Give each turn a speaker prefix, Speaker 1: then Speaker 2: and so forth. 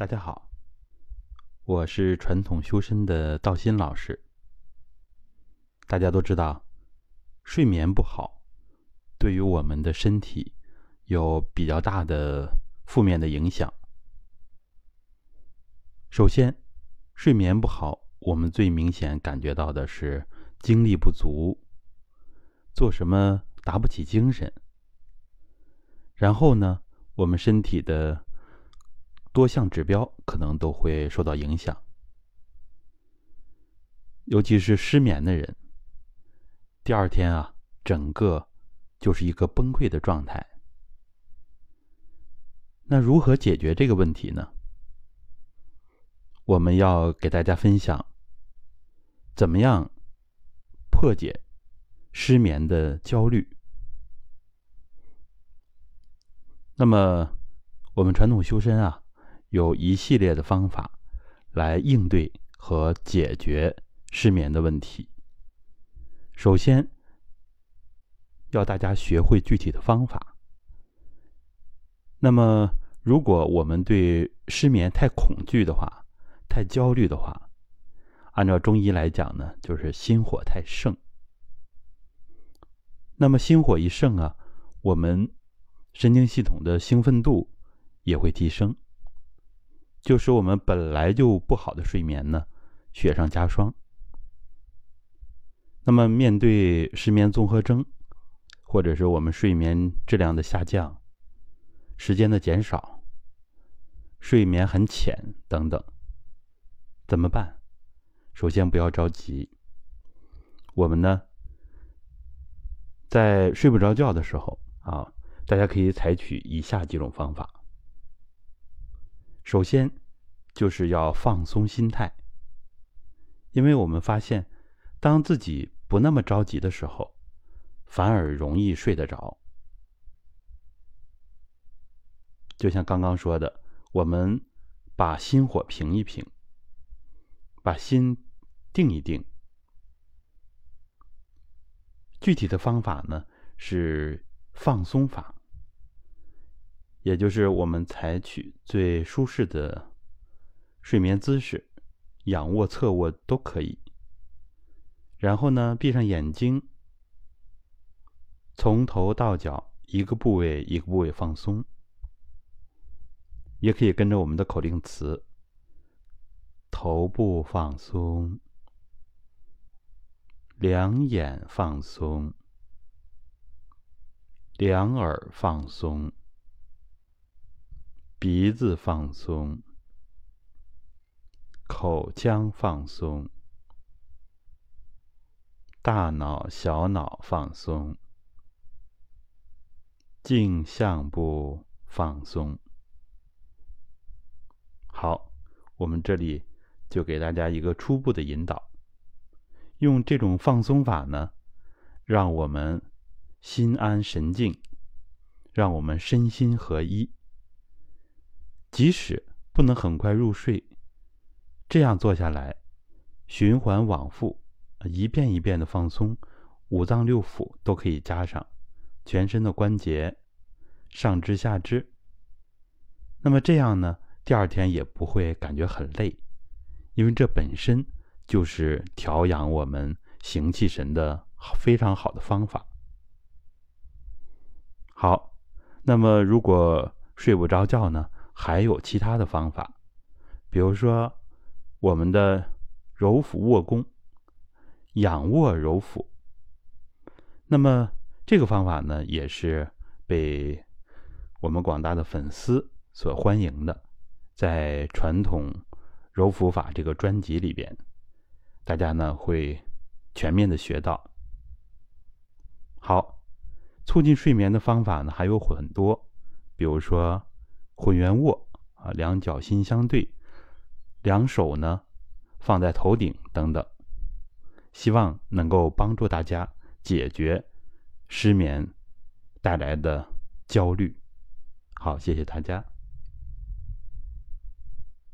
Speaker 1: 大家好，我是传统修身的道心老师。大家都知道，睡眠不好对于我们的身体有比较大的负面的影响。首先，睡眠不好，我们最明显感觉到的是精力不足，做什么打不起精神。然后呢，我们身体的多项指标可能都会受到影响，尤其是失眠的人，第二天啊，整个就是一个崩溃的状态。那如何解决这个问题呢？我们要给大家分享，怎么样破解失眠的焦虑。那么，我们传统修身啊。有一系列的方法来应对和解决失眠的问题。首先，要大家学会具体的方法。那么，如果我们对失眠太恐惧的话，太焦虑的话，按照中医来讲呢，就是心火太盛。那么，心火一盛啊，我们神经系统的兴奋度也会提升。就是我们本来就不好的睡眠呢，雪上加霜。那么，面对失眠综合征，或者是我们睡眠质量的下降、时间的减少、睡眠很浅等等，怎么办？首先不要着急。我们呢，在睡不着觉的时候啊，大家可以采取以下几种方法。首先，就是要放松心态，因为我们发现，当自己不那么着急的时候，反而容易睡得着。就像刚刚说的，我们把心火平一平，把心定一定。具体的方法呢，是放松法。也就是我们采取最舒适的睡眠姿势，仰卧、侧卧都可以。然后呢，闭上眼睛，从头到脚一个部位一个部位放松。也可以跟着我们的口令词：头部放松，两眼放松，两耳放松。鼻子放松，口腔放松，大脑、小脑放松，颈项部放松。好，我们这里就给大家一个初步的引导，用这种放松法呢，让我们心安神静，让我们身心合一。即使不能很快入睡，这样做下来，循环往复，一遍一遍的放松，五脏六腑都可以加上，全身的关节，上肢下肢。那么这样呢，第二天也不会感觉很累，因为这本身就是调养我们行气神的非常好的方法。好，那么如果睡不着觉呢？还有其他的方法，比如说我们的揉腹卧功、仰卧揉腹。那么这个方法呢，也是被我们广大的粉丝所欢迎的，在传统揉腹法这个专辑里边，大家呢会全面的学到。好，促进睡眠的方法呢还有很多，比如说。混元卧啊，两脚心相对，两手呢放在头顶等等，希望能够帮助大家解决失眠带来的焦虑。好，谢谢大家。